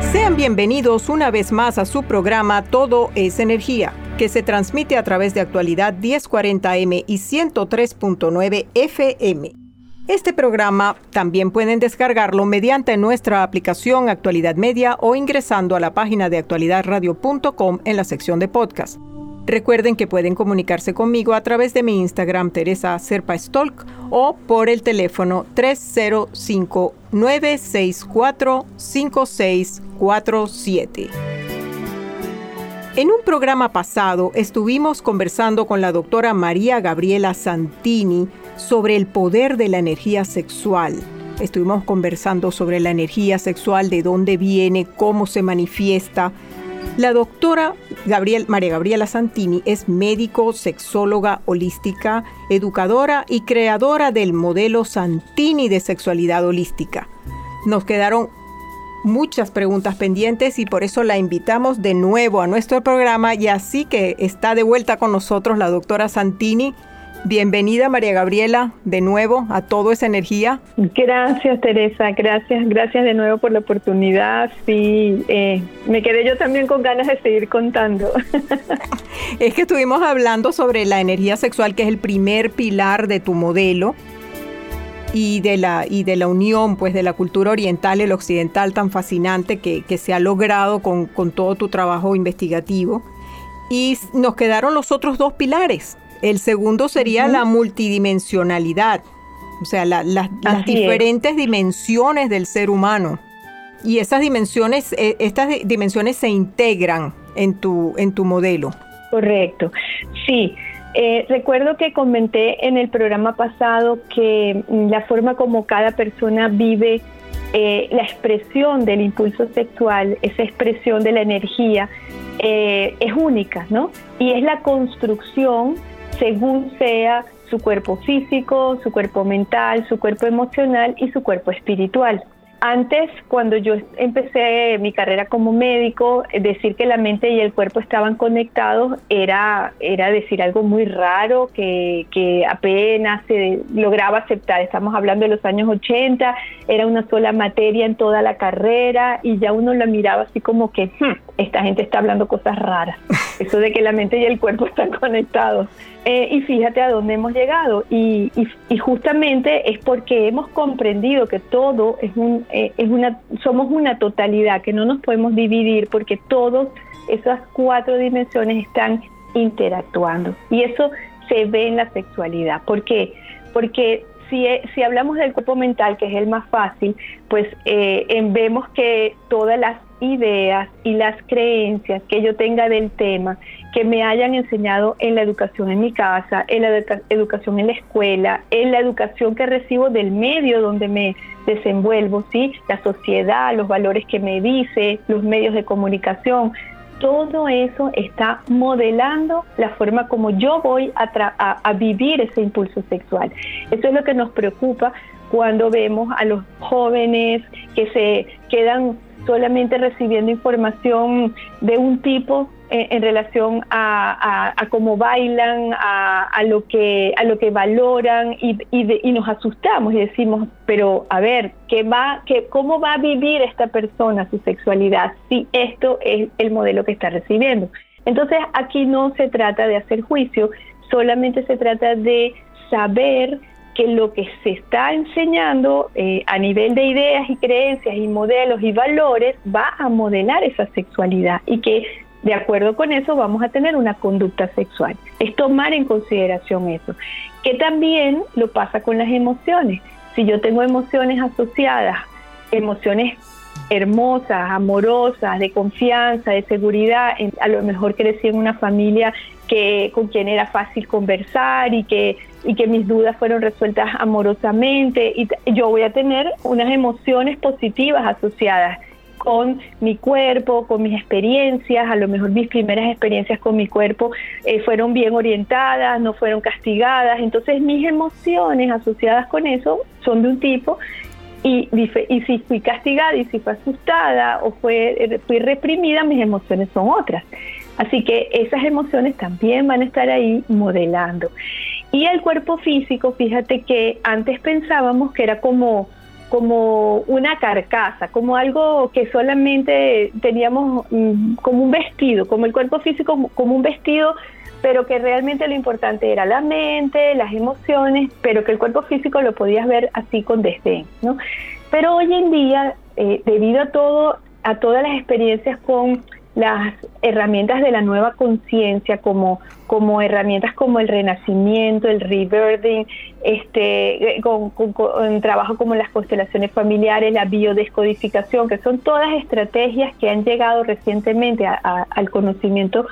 Sean bienvenidos una vez más a su programa Todo es Energía, que se transmite a través de actualidad 1040M y 103.9 FM. Este programa también pueden descargarlo mediante nuestra aplicación Actualidad Media o ingresando a la página de actualidadradio.com en la sección de podcast. Recuerden que pueden comunicarse conmigo a través de mi Instagram Teresa Serpa Stolk o por el teléfono 305-964-5647. En un programa pasado estuvimos conversando con la doctora María Gabriela Santini sobre el poder de la energía sexual. Estuvimos conversando sobre la energía sexual, de dónde viene, cómo se manifiesta, la doctora María Gabriela Santini es médico, sexóloga holística, educadora y creadora del modelo Santini de sexualidad holística. Nos quedaron muchas preguntas pendientes y por eso la invitamos de nuevo a nuestro programa y así que está de vuelta con nosotros la doctora Santini Bienvenida María Gabriela de nuevo a Todo esa Energía. Gracias Teresa, gracias, gracias de nuevo por la oportunidad. Sí, eh, me quedé yo también con ganas de seguir contando. es que estuvimos hablando sobre la energía sexual, que es el primer pilar de tu modelo y de la, y de la unión pues de la cultura oriental y el occidental tan fascinante que, se ha logrado con, con todo tu trabajo investigativo. Y nos quedaron los otros dos pilares, el segundo sería la multidimensionalidad, o sea, las diferentes dimensiones del ser humano. Y esas dimensiones, eh, estas dimensiones se integran en tu, en tu modelo. Correcto, sí. Eh, recuerdo que comenté en el programa pasado que mm, la forma como cada persona vive eh, la expresión del impulso sexual, esa expresión de la energía, es única, ¿no? Y es la construcción según sea su cuerpo físico, su cuerpo mental, su cuerpo emocional y su cuerpo espiritual. Antes, cuando yo empecé mi carrera como médico, decir que la mente y el cuerpo estaban conectados era, era decir algo muy raro que, que apenas se lograba aceptar. Estamos hablando de los años 80, era una sola materia en toda la carrera y ya uno la miraba así como que hmm, esta gente está hablando cosas raras. Eso de que la mente y el cuerpo están conectados. Eh, y fíjate a dónde hemos llegado. Y, justamente es porque hemos comprendido que todo es, un, eh, es una, somos una totalidad, que no nos podemos dividir porque todas esas cuatro dimensiones están interactuando. Y eso se ve en la sexualidad. ¿Por qué? Porque si, si hablamos del cuerpo mental, que es el más fácil, pues eh, vemos que todas las ideas y las creencias que yo tenga del tema que me hayan enseñado en la educación en mi casa, en la educación en la escuela, en la educación que recibo del medio donde me desenvuelvo, ¿sí? La sociedad, los valores que me dice, los medios de comunicación, todo eso está modelando la forma como yo voy a, a, vivir ese impulso sexual. Eso es lo que nos preocupa cuando vemos a los jóvenes que se quedan solamente recibiendo información de un tipo eh, en relación a, cómo bailan, a, lo que a lo que valoran y, y, nos asustamos y decimos, pero a ver, ¿qué va, qué, ¿cómo va a vivir esta persona su sexualidad si esto es el modelo que está recibiendo? Entonces aquí no se trata de hacer juicio, solamente se trata de saber que lo que se está enseñando eh, a nivel de ideas y creencias y modelos y valores va a modelar esa sexualidad y que de acuerdo con eso vamos a tener una conducta sexual. Es tomar en consideración eso. Que también lo pasa con las emociones. Si yo tengo emociones asociadas, emociones hermosas, amorosas, de confianza, de seguridad, a lo mejor crecí en una familia que con quien era fácil conversar y que y que mis dudas fueron resueltas amorosamente y yo voy a tener unas emociones positivas asociadas con mi cuerpo, con mis experiencias, a lo mejor mis primeras experiencias con mi cuerpo eh, fueron bien orientadas, no fueron castigadas, entonces mis emociones asociadas con eso son de un tipo y, y si fui castigada y si fui asustada o fue, eh, fui reprimida, mis emociones son otras. Así que esas emociones también van a estar ahí modelando. Y el cuerpo físico, fíjate que antes pensábamos que era como, como una carcasa, como algo que solamente teníamos mm, como un vestido, como el cuerpo físico, como un vestido, pero que realmente lo importante era la mente, las emociones, pero que el cuerpo físico lo podías ver así con desdén, ¿no? Pero hoy en día, eh, debido a todo, a todas las experiencias con las herramientas de la nueva conciencia como, como herramientas como el renacimiento, el rebirthing, este, con, trabajo como las constelaciones familiares, la biodescodificación, que son todas estrategias que han llegado recientemente al conocimiento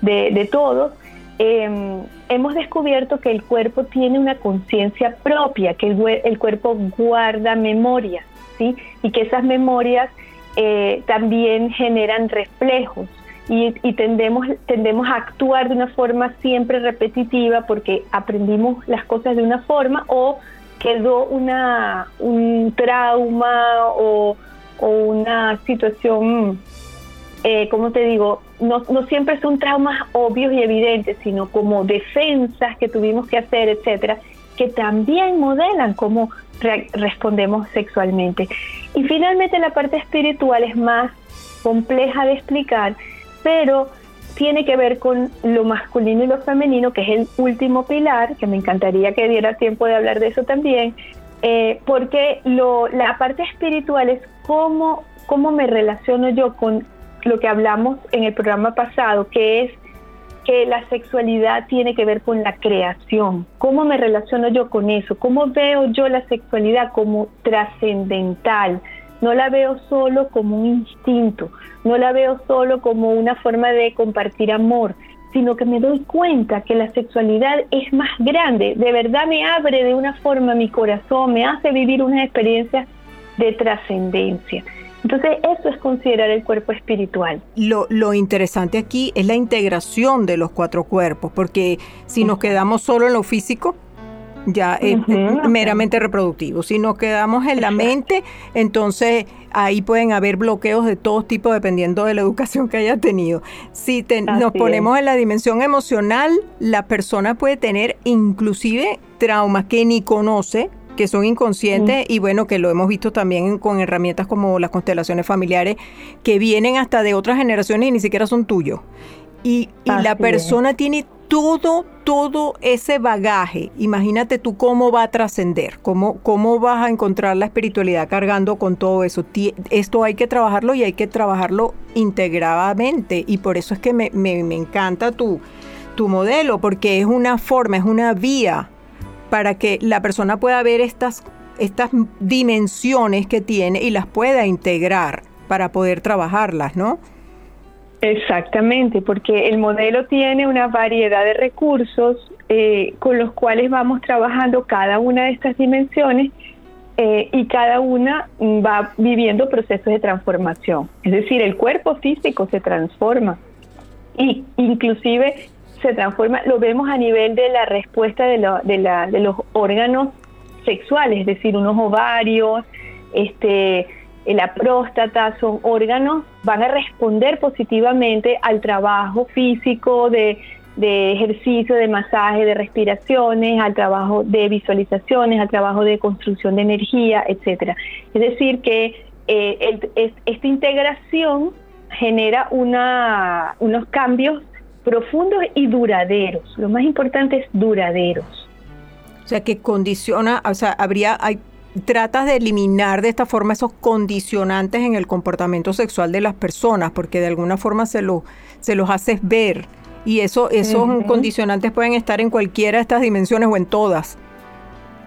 de, todos. Em, hemos descubierto que el cuerpo tiene una conciencia propia, que el, el cuerpo guarda memorias, ¿sí? Y que esas memorias eh, también generan reflejos y, tendemos, tendemos a actuar de una forma siempre repetitiva porque aprendimos las cosas de una forma o quedó una, un trauma o, una situación, eh, como te digo, no, no siempre son traumas obvios y evidentes, sino como defensas que tuvimos que hacer, etcétera, que también modelan cómo respondemos sexualmente. Y finalmente la parte espiritual es más compleja de explicar, pero tiene que ver con lo masculino y lo femenino, que es el último pilar, que me encantaría que diera tiempo de hablar de eso también, eh, porque lo, la parte espiritual es cómo, cómo me relaciono yo con lo que hablamos en el programa pasado, que es que la sexualidad tiene que ver con la creación. ¿Cómo me relaciono yo con eso? ¿Cómo veo yo la sexualidad como trascendental? No la veo solo como un instinto, no la veo solo como una forma de compartir amor, sino que me doy cuenta que la sexualidad es más grande, de verdad me abre de una forma mi corazón, me hace vivir una experiencia de trascendencia. Entonces, eso es considerar el cuerpo espiritual. Lo, interesante aquí es la integración de los cuatro cuerpos, porque si nos quedamos solo en lo físico, ya es meramente reproductivo. Si nos quedamos en la mente, entonces ahí pueden haber bloqueos de todo tipo dependiendo de la educación que haya tenido. Si nos ponemos en la dimensión emocional, la persona puede tener inclusive traumas que ni conoce, que son inconscientes y bueno, que lo hemos visto también con herramientas como las constelaciones familiares, que vienen hasta de otras generaciones y ni siquiera son tuyos. Y, la persona tiene todo, todo ese bagaje. Imagínate tú cómo va a trascender, cómo, cómo vas a encontrar la espiritualidad cargando con todo eso. Esto hay que trabajarlo y hay que trabajarlo integradamente. Y por eso es que me, me, me encanta tu, tu modelo, porque es una forma, es una vía para que la persona pueda ver estas, estas dimensiones que tiene y las pueda integrar para poder trabajarlas, ¿no? Exactamente, porque el modelo tiene una variedad de recursos eh, con los cuales vamos trabajando cada una de estas dimensiones eh, y cada una va viviendo procesos de transformación. Es decir, el cuerpo físico se transforma y inclusive se transforma, lo vemos a nivel de la respuesta de, de, los órganos sexuales, es decir, unos ovarios, este, la próstata, son órganos, van a responder positivamente al trabajo físico de, ejercicio, de masaje, de respiraciones, al trabajo de visualizaciones, al trabajo de construcción de energía, etcétera. Es decir, que eh, esta integración genera una, unos cambios profundos y duraderos. Lo más importante es duraderos. O sea, que condiciona, o sea, habría, hay, tratas de eliminar de esta forma esos condicionantes en el comportamiento sexual de las personas, porque de alguna forma se, lo, se los haces ver. Y eso, esos condicionantes pueden estar en cualquiera de estas dimensiones o en todas.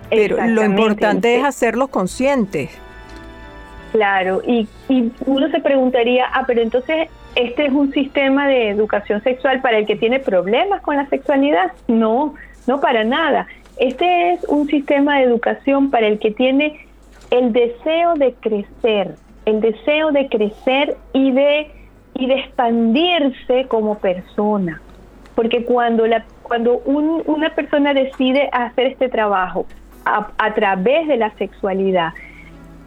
Pero lo importante es hacerlos conscientes. Claro, y, y uno se preguntaría, ah, pero entonces este es un sistema de educación sexual para el que tiene problemas con la sexualidad. No, no para nada. Este es un sistema de educación para el que tiene el deseo de crecer, el deseo de crecer y de, y de expandirse como persona. Porque cuando, la, cuando una persona decide hacer este trabajo a, a través de la sexualidad,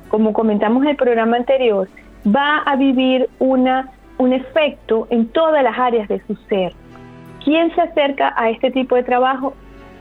como comentamos en el programa anterior, va a vivir una, un efecto en todas las áreas de su ser. ¿Quién se acerca a este tipo de trabajo?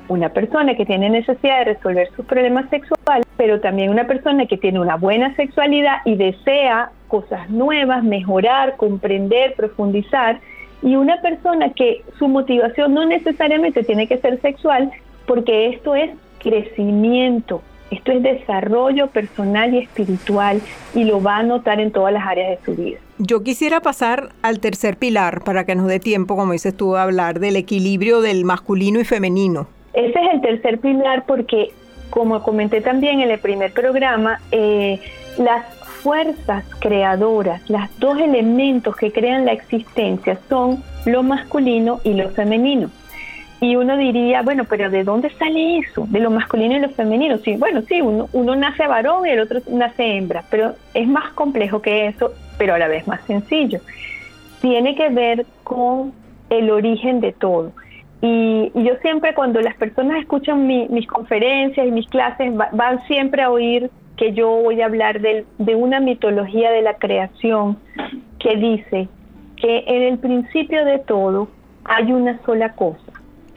una persona que tiene necesidad de resolver sus problemas sexuales, pero también una persona que tiene una buena sexualidad y desea cosas nuevas, mejorar, comprender, profundizar, y una persona que su motivación no necesariamente tiene que ser sexual, porque esto es crecimiento, esto es desarrollo personal y espiritual y lo va a notar en todas las áreas de su vida. Yo quisiera pasar al tercer pilar para que nos dé tiempo, como dices tú, a hablar del equilibrio del masculino y femenino. Ese es el tercer pilar porque, como comenté también en el primer programa, eh, las fuerzas creadoras, los dos elementos que crean la existencia son lo masculino y lo femenino. Y uno diría, bueno, pero ¿de dónde sale eso? De lo masculino y lo femenino. Sí, bueno, sí, uno, uno nace varón y el otro nace hembra, pero es más complejo que eso, pero a la vez más sencillo. Tiene que ver con el origen de todo. Y, yo siempre cuando las personas escuchan mis conferencias y mis clases van siempre a oír que yo voy a hablar de, de una mitología de la creación que dice que en el principio de todo hay una sola cosa.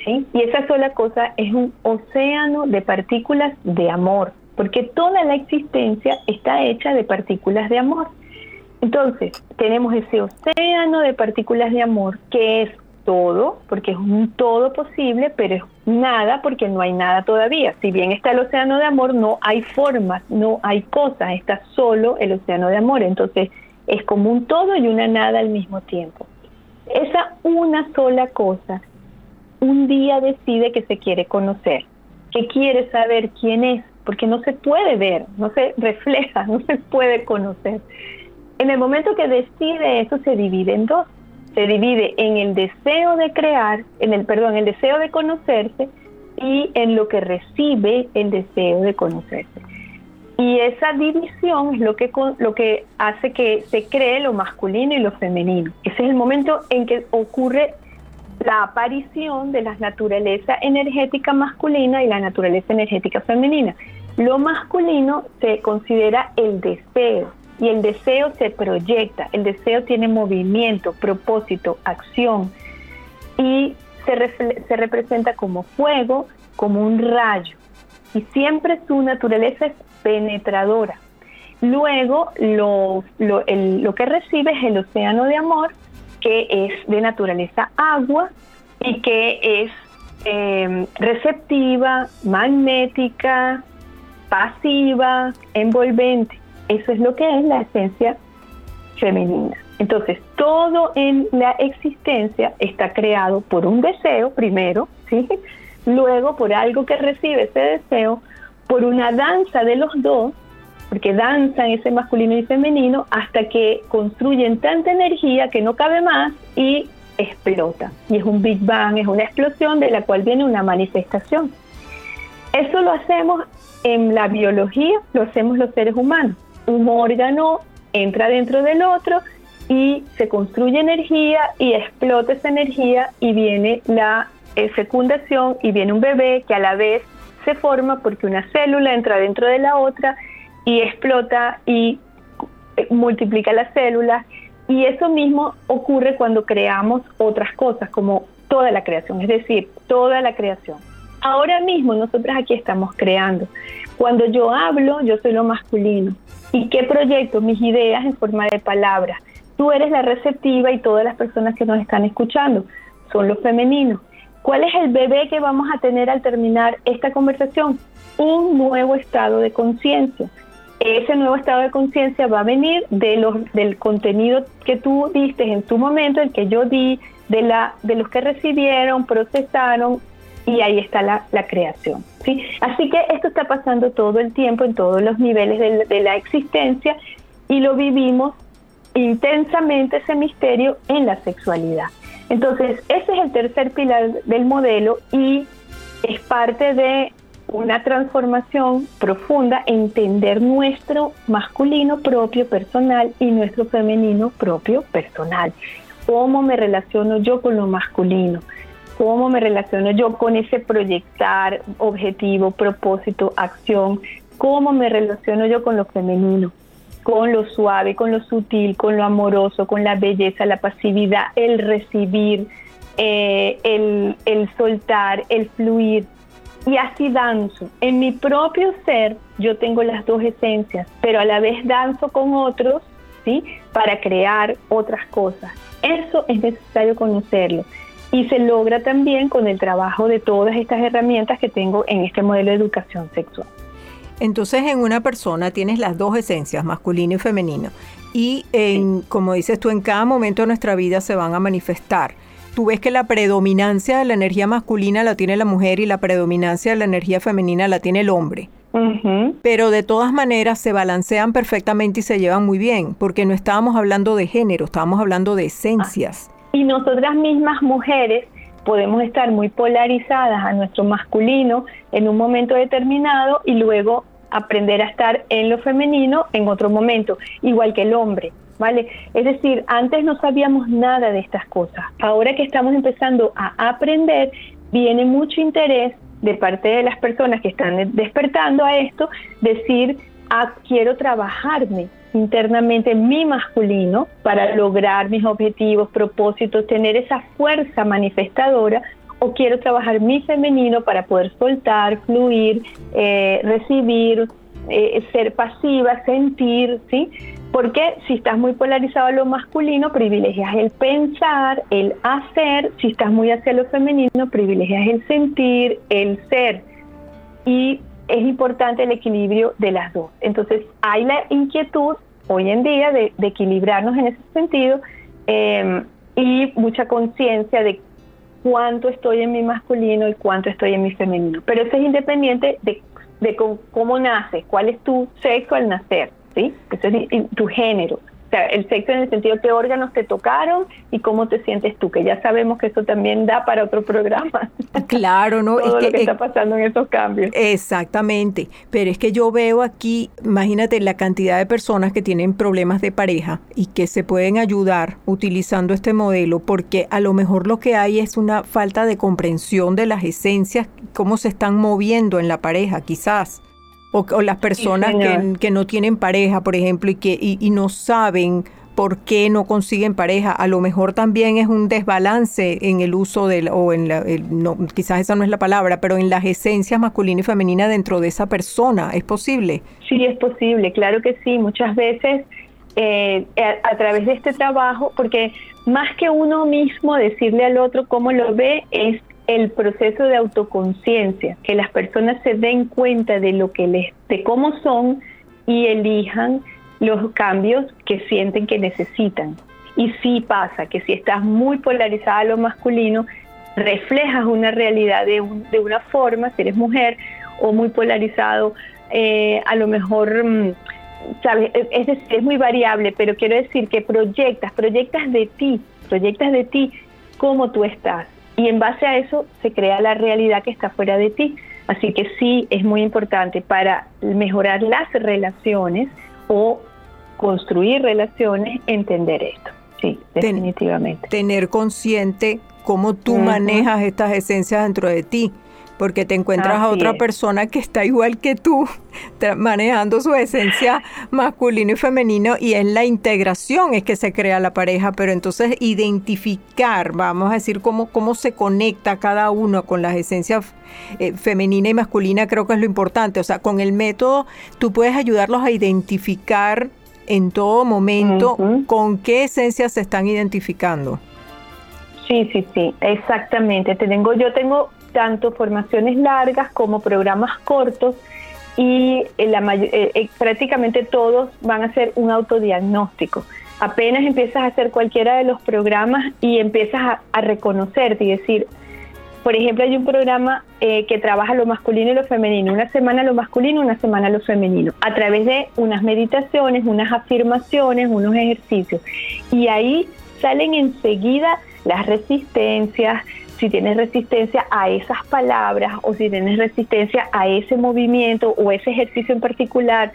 Y esa sola cosa es un océano de partículas de amor, porque toda la existencia está hecha de partículas de amor. Entonces, tenemos ese océano de partículas de amor que es todo, porque es un todo posible, pero es nada porque no hay nada todavía. Si bien está el océano de amor, no hay formas, no hay cosas, está solo el océano de amor. Entonces es como un todo y una nada al mismo tiempo. Esa una sola cosa, un día decide que se quiere conocer, que quiere saber quién es, porque no se puede ver, no se refleja, no se puede conocer. En el momento que decide eso se divide en dos se divide en el deseo de crear, en el perdón, el deseo de conocerse y en lo que recibe el deseo de conocerse. Y esa división es lo que, lo que hace que se cree lo masculino y lo femenino. Ese es el momento en que ocurre la aparición de la naturaleza energética masculina y la naturaleza energética femenina. Lo masculino se considera el deseo, y el deseo se proyecta, el deseo tiene movimiento, propósito, acción y se, se representa como fuego, como un rayo y siempre su naturaleza es penetradora. Luego lo, lo, lo que recibe es el océano de amor, que es de naturaleza agua y que es eh, receptiva, magnética, pasiva, envolvente. Eso es lo que es la esencia femenina. Entonces, todo en la existencia está creado por un deseo primero, ¿sí? luego por algo que recibe ese deseo, por una danza de los dos, porque danzan ese masculino y femenino hasta que construyen tanta energía que no cabe más y explota. Y es un Big Bang, es una explosión de la cual viene una manifestación. Eso lo hacemos en la biología, lo hacemos los seres humanos un órgano entra dentro del otro y se construye energía y explota esa energía y viene la eh, fecundación y viene un bebé que a la vez se forma porque una célula entra dentro de la otra y explota y eh, multiplica las células y eso mismo ocurre cuando creamos otras cosas como toda la creación, es decir, toda la creación. Ahora mismo nosotros aquí estamos creando. Cuando yo hablo, yo soy lo masculino. ¿Y qué proyecto? Mis ideas en forma de palabras. Tú eres la receptiva y todas las personas que nos están escuchando son los femeninos. ¿Cuál es el bebé que vamos a tener al terminar esta conversación? Un nuevo estado de conciencia. Ese nuevo estado de conciencia va a venir de los, del contenido que tú diste en tu momento, el que yo di, de, la, de los que recibieron, procesaron, y ahí está la, creación. ¿sí? Así que esto está pasando todo el tiempo en todos los niveles de la existencia y lo vivimos intensamente ese misterio en la sexualidad. Entonces, ese es el tercer pilar del modelo y es parte de una transformación profunda, entender nuestro masculino propio personal y nuestro femenino propio personal. ¿Cómo me relaciono yo con lo masculino? ¿Cómo me relaciono yo con ese proyectar objetivo, propósito, acción? ¿Cómo me relaciono yo con lo femenino? con lo suave, con lo sutil, con lo amoroso, con la belleza, la pasividad, el recibir, eh, el, el soltar, el fluir. Y así danzo. En mi propio ser yo tengo las dos esencias, pero a la vez danzo con otros, ¿sí? Para crear otras cosas. Eso es necesario conocerlo. Y se logra también con el trabajo de todas estas herramientas que tengo en este modelo de educación sexual. Entonces en una persona tienes las dos esencias, masculino y femenino. Y en, como dices tú, en cada momento de nuestra vida se van a manifestar. Tú ves que la predominancia de la energía masculina la tiene la mujer y la predominancia de la energía femenina la tiene el hombre. Pero de todas maneras se balancean perfectamente y se llevan muy bien, porque no estábamos hablando de género, estábamos hablando de esencias. Ah, y nosotras mismas mujeres podemos estar muy polarizadas a nuestro masculino en un momento determinado y luego aprender a estar en lo femenino en otro momento, igual que el hombre. ¿Vale? Es decir, antes no sabíamos nada de estas cosas. Ahora que estamos empezando a aprender, viene mucho interés de parte de las personas que están despertando a esto, decir, ah, quiero trabajarme internamente mi masculino para lograr mis objetivos, propósitos, tener esa fuerza manifestadora o quiero trabajar mi femenino para poder soltar, fluir, eh, recibir, eh, ser pasiva, sentir, ¿sí? Porque si estás muy polarizado a lo masculino, privilegias el pensar, el hacer, si estás muy hacia lo femenino, privilegias el sentir, el ser. Y es importante el equilibrio de las dos. Entonces hay la inquietud hoy en día de, equilibrarnos en ese sentido eh, y mucha conciencia de cuánto estoy en mi masculino y cuánto estoy en mi femenino. Pero eso es independiente de, cómo, naces, cuál es tu sexo al nacer, ¿sí? Eso es tu género sea, el sexo en el sentido de qué órganos te tocaron y cómo te sientes tú, que ya sabemos que eso también da para otro programa. Claro, ¿no? Todo es que, lo que está pasando en esos cambios. Exactamente, pero es que yo veo aquí, imagínate la cantidad de personas que tienen problemas de pareja y que se pueden ayudar utilizando este modelo, porque a lo mejor lo que hay es una falta de comprensión de las esencias, cómo se están moviendo en la pareja, quizás o, las personas que, no tienen pareja, por ejemplo, y que y, no saben por qué no consiguen pareja. A lo mejor también es un desbalance en el uso del, o en la, no, quizás esa no es la palabra, pero en las esencias masculina y femenina dentro de esa persona. ¿Es posible? Sí, es posible, claro que sí. Muchas veces eh, a, a, través de este trabajo, porque más que uno mismo decirle al otro cómo lo ve, es el proceso de autoconciencia, que las personas se den cuenta de lo que les, de cómo son y elijan los cambios que sienten que necesitan. Y sí pasa que si estás muy polarizada a lo masculino, reflejas una realidad de, de una forma, si eres mujer, o muy polarizado, eh, a lo mejor, mm, ¿sabes? Es decir, es muy variable, pero quiero decir que proyectas, proyectas de ti, proyectas de ti cómo tú estás y en base a eso se crea la realidad que está fuera de ti. Así que sí es muy importante para mejorar las relaciones o construir relaciones, entender esto. Sí, definitivamente. tener consciente cómo tú manejas estas esencias dentro de ti porque te encuentras a otra persona que está igual que tú, manejando su esencia masculino y femenino, y en la integración es que se crea la pareja, pero entonces identificar, vamos a decir, cómo, cómo se conecta cada uno con las esencias eh, femenina y masculina, creo que es lo importante. O sea, con el método tú puedes ayudarlos a identificar en todo momento con qué esencias se están identificando. Sí, sí, sí, exactamente. Tengo, yo tengo tanto formaciones largas como programas cortos y la eh, eh, prácticamente todos van a ser un autodiagnóstico. Apenas empiezas a hacer cualquiera de los programas y empiezas a, a reconocerte y decir, por ejemplo, hay un programa eh, que trabaja lo masculino y lo femenino, una semana lo masculino, una semana lo femenino, a través de unas meditaciones, unas afirmaciones, unos ejercicios. Y ahí salen enseguida las resistencias, si tienes resistencia a esas palabras o si tienes resistencia a ese movimiento o ese ejercicio en particular,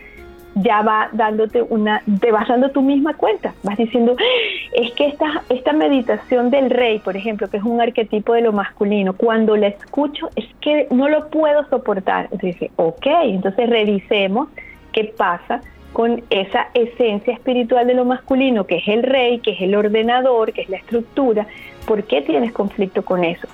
ya va dándote una, te vas dando tu misma cuenta, vas diciendo, es que esta, esta meditación del rey, por ejemplo, que es un arquetipo de lo masculino, cuando la escucho es que no lo puedo soportar. Entonces ok, entonces revisemos qué pasa con esa esencia espiritual de lo masculino, que es el rey, que es el ordenador, que es la estructura, ¿por qué tienes conflicto con eso?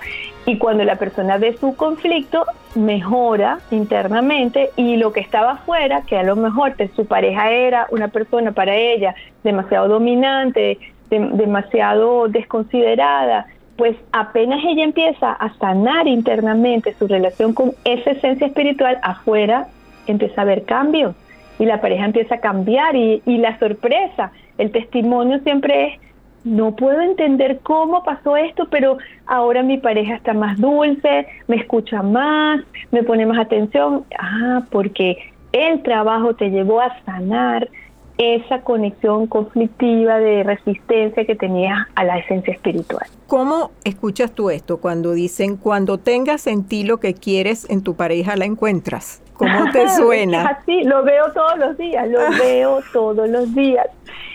Y cuando la persona ve su conflicto, mejora internamente y lo que estaba afuera, que a lo mejor su pareja era una persona para ella demasiado dominante, demasiado desconsiderada, pues apenas ella empieza a sanar internamente su relación con esa esencia espiritual, afuera empieza a haber cambios y la pareja empieza a cambiar y, y la sorpresa, el testimonio siempre es no puedo entender cómo pasó esto, pero ahora mi pareja está más dulce, me escucha más, me pone más atención. Ah, porque el trabajo te llevó a sanar esa conexión conflictiva de resistencia que tenías a la esencia espiritual. ¿Cómo escuchas tú esto cuando dicen, cuando tengas en ti lo que quieres en tu pareja la encuentras? ¿Cómo te suena? Así, lo veo todos los días, lo veo todos los días.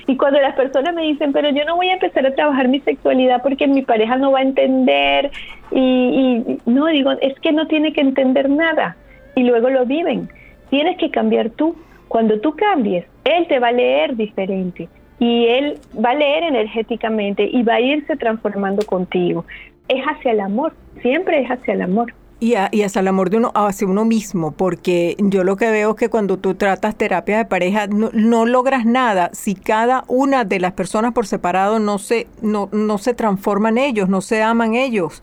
Y cuando las personas me dicen, pero yo no voy a empezar a trabajar mi sexualidad porque mi pareja no va a entender, y, y no, digo, es que no tiene que entender nada. Y luego lo viven. Tienes que cambiar tú. Cuando tú cambies, él te va a leer diferente y él va a leer energéticamente y va a irse transformando contigo. Es hacia el amor, siempre es hacia el amor. Y, hacia el amor de uno, hacia uno mismo, porque yo lo que veo es que cuando tú tratas terapia de pareja no, logras nada si cada una de las personas por separado no se, no, no se transforman ellos, no se aman ellos.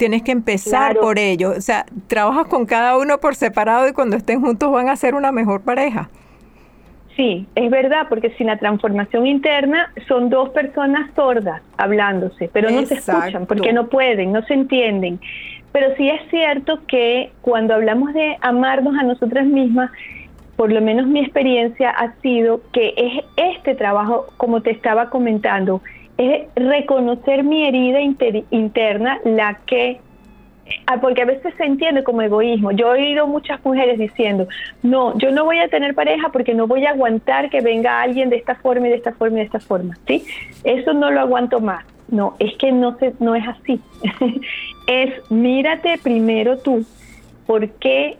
Tienes que empezar por ellos. O sea, trabajas con cada uno por separado y cuando estén juntos van a ser una mejor pareja. Sí, es verdad, porque sin la transformación interna son dos personas sordas hablándose, pero no se escuchan porque no pueden, no se entienden. Pero sí es cierto que cuando hablamos de amarnos a nosotras mismas, por lo menos mi experiencia ha sido que es este trabajo, como te estaba comentando, es reconocer mi herida interna, la que ah, porque a veces se entiende como egoísmo. Yo he oído muchas mujeres diciendo, no, yo no voy a tener pareja porque no voy a aguantar que venga alguien de esta forma y de esta forma y de esta forma, ¿sí? Eso no lo aguanto más. No, es que no, se, no es así. es mírate primero tú. ¿Por qué,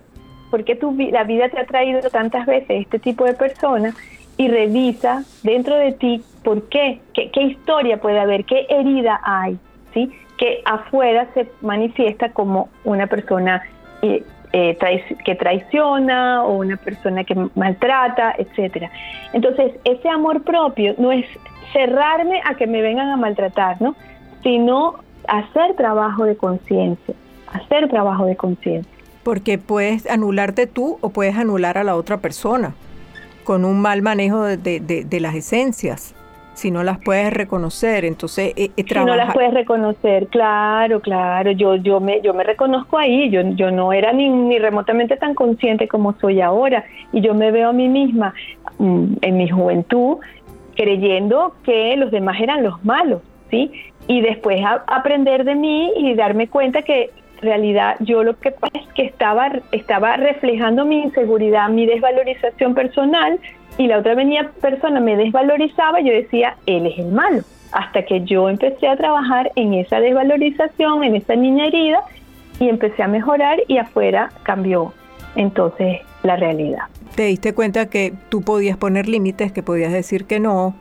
por tu, la vida te ha traído tantas veces este tipo de personas? Y revisa dentro de ti por qué, qué, historia puede haber, qué herida hay, ¿sí? que afuera se manifiesta como una persona eh, eh, que traiciona o una persona que maltrata, etcétera. Entonces, ese amor propio no es cerrarme a que me vengan a maltratar, ¿no? Sino hacer trabajo de conciencia, hacer trabajo de conciencia. Porque puedes anularte tú o puedes anular a la otra persona con un mal manejo de, las esencias si no las puedes reconocer, entonces eh, eh, si no las puedes reconocer, claro, claro, yo yo me yo me reconozco ahí, yo yo no era ni, ni remotamente tan consciente como soy ahora y yo me veo a mí misma mm, en mi juventud creyendo que los demás eran los malos, ¿sí? Y después aprender de mí y darme cuenta que realidad yo lo que pasa es que estaba, estaba reflejando mi inseguridad, mi desvalorización personal y la otra venía persona me desvalorizaba y yo decía, él es el malo. Hasta que yo empecé a trabajar en esa desvalorización, en esa niña herida y empecé a mejorar y afuera cambió entonces la realidad. Te diste cuenta que tú podías poner límites, que podías decir que no,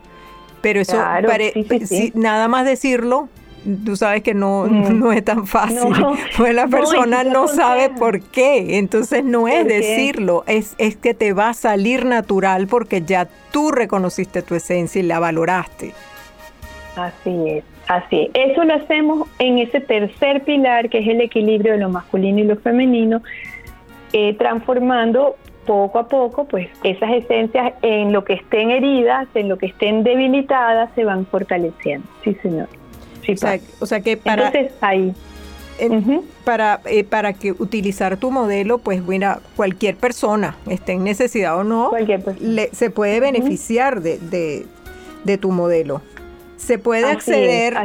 pero eso, nada más decirlo, tú sabes que no, mm. no es tan fácil, pues la persona no, sabe por qué, entonces no es decirlo, es, es que te va a salir natural porque ya tú reconociste tu esencia y la valoraste. Así es, así es. Eso lo hacemos en ese tercer pilar que es el equilibrio de lo masculino y lo femenino, eh, transformando poco a poco, pues esas esencias en lo que estén heridas, en lo que estén debilitadas, se van fortaleciendo. Sí, señor. O, sea, que para... Entonces, ahí. para, eh, para que utilizar tu modelo, pues mira, cualquier persona, esté en necesidad o no, se puede beneficiar de, de, tu modelo. Se puede acceder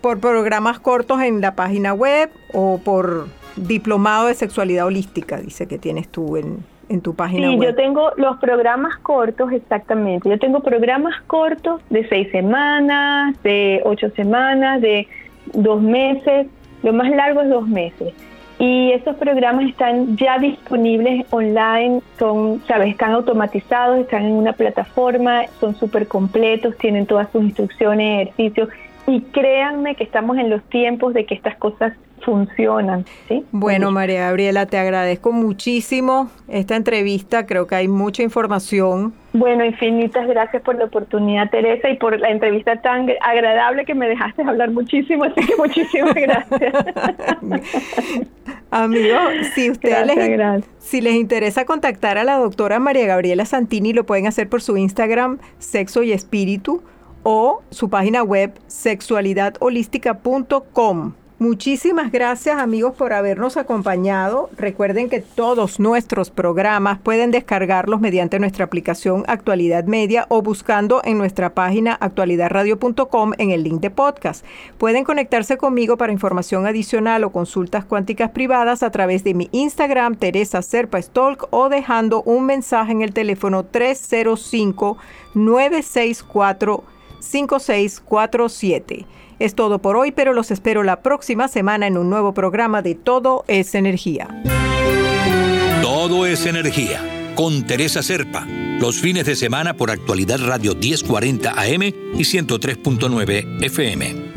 por programas cortos en la página web o por diplomado de sexualidad holística, dice que tienes tú en, en tu página sí, web. yo tengo los programas cortos, exactamente. Yo tengo programas cortos de seis semanas, de ocho semanas, de dos meses. Lo más largo es dos meses. Y esos programas están ya disponibles online, son, sabes, están automatizados, están en una plataforma, son súper completos, tienen todas sus instrucciones, ejercicios. Y créanme que estamos en los tiempos de que estas cosas funcionan. ¿sí? Bueno, María Gabriela, te agradezco muchísimo esta entrevista. Creo que hay mucha información. Bueno, infinitas gracias por la oportunidad, Teresa, y por la entrevista tan agradable que me dejaste hablar muchísimo. Así que muchísimas gracias. Amigos, si ustedes les, si les interesa contactar a la doctora María Gabriela Santini, lo pueden hacer por su Instagram, Sexo y Espíritu, o su página web, sexualidadholística.com. Muchísimas gracias amigos por habernos acompañado. Recuerden que todos nuestros programas pueden descargarlos mediante nuestra aplicación Actualidad Media o buscando en nuestra página actualidadradio.com en el link de podcast. Pueden conectarse conmigo para información adicional o consultas cuánticas privadas a través de mi Instagram Teresa Serpa Stolk o dejando un mensaje en el teléfono 305 964 5647. Es todo por hoy, pero los espero la próxima semana en un nuevo programa de Todo es Energía. Todo es Energía, con Teresa Serpa, los fines de semana por actualidad Radio 1040 AM y 103.9 FM.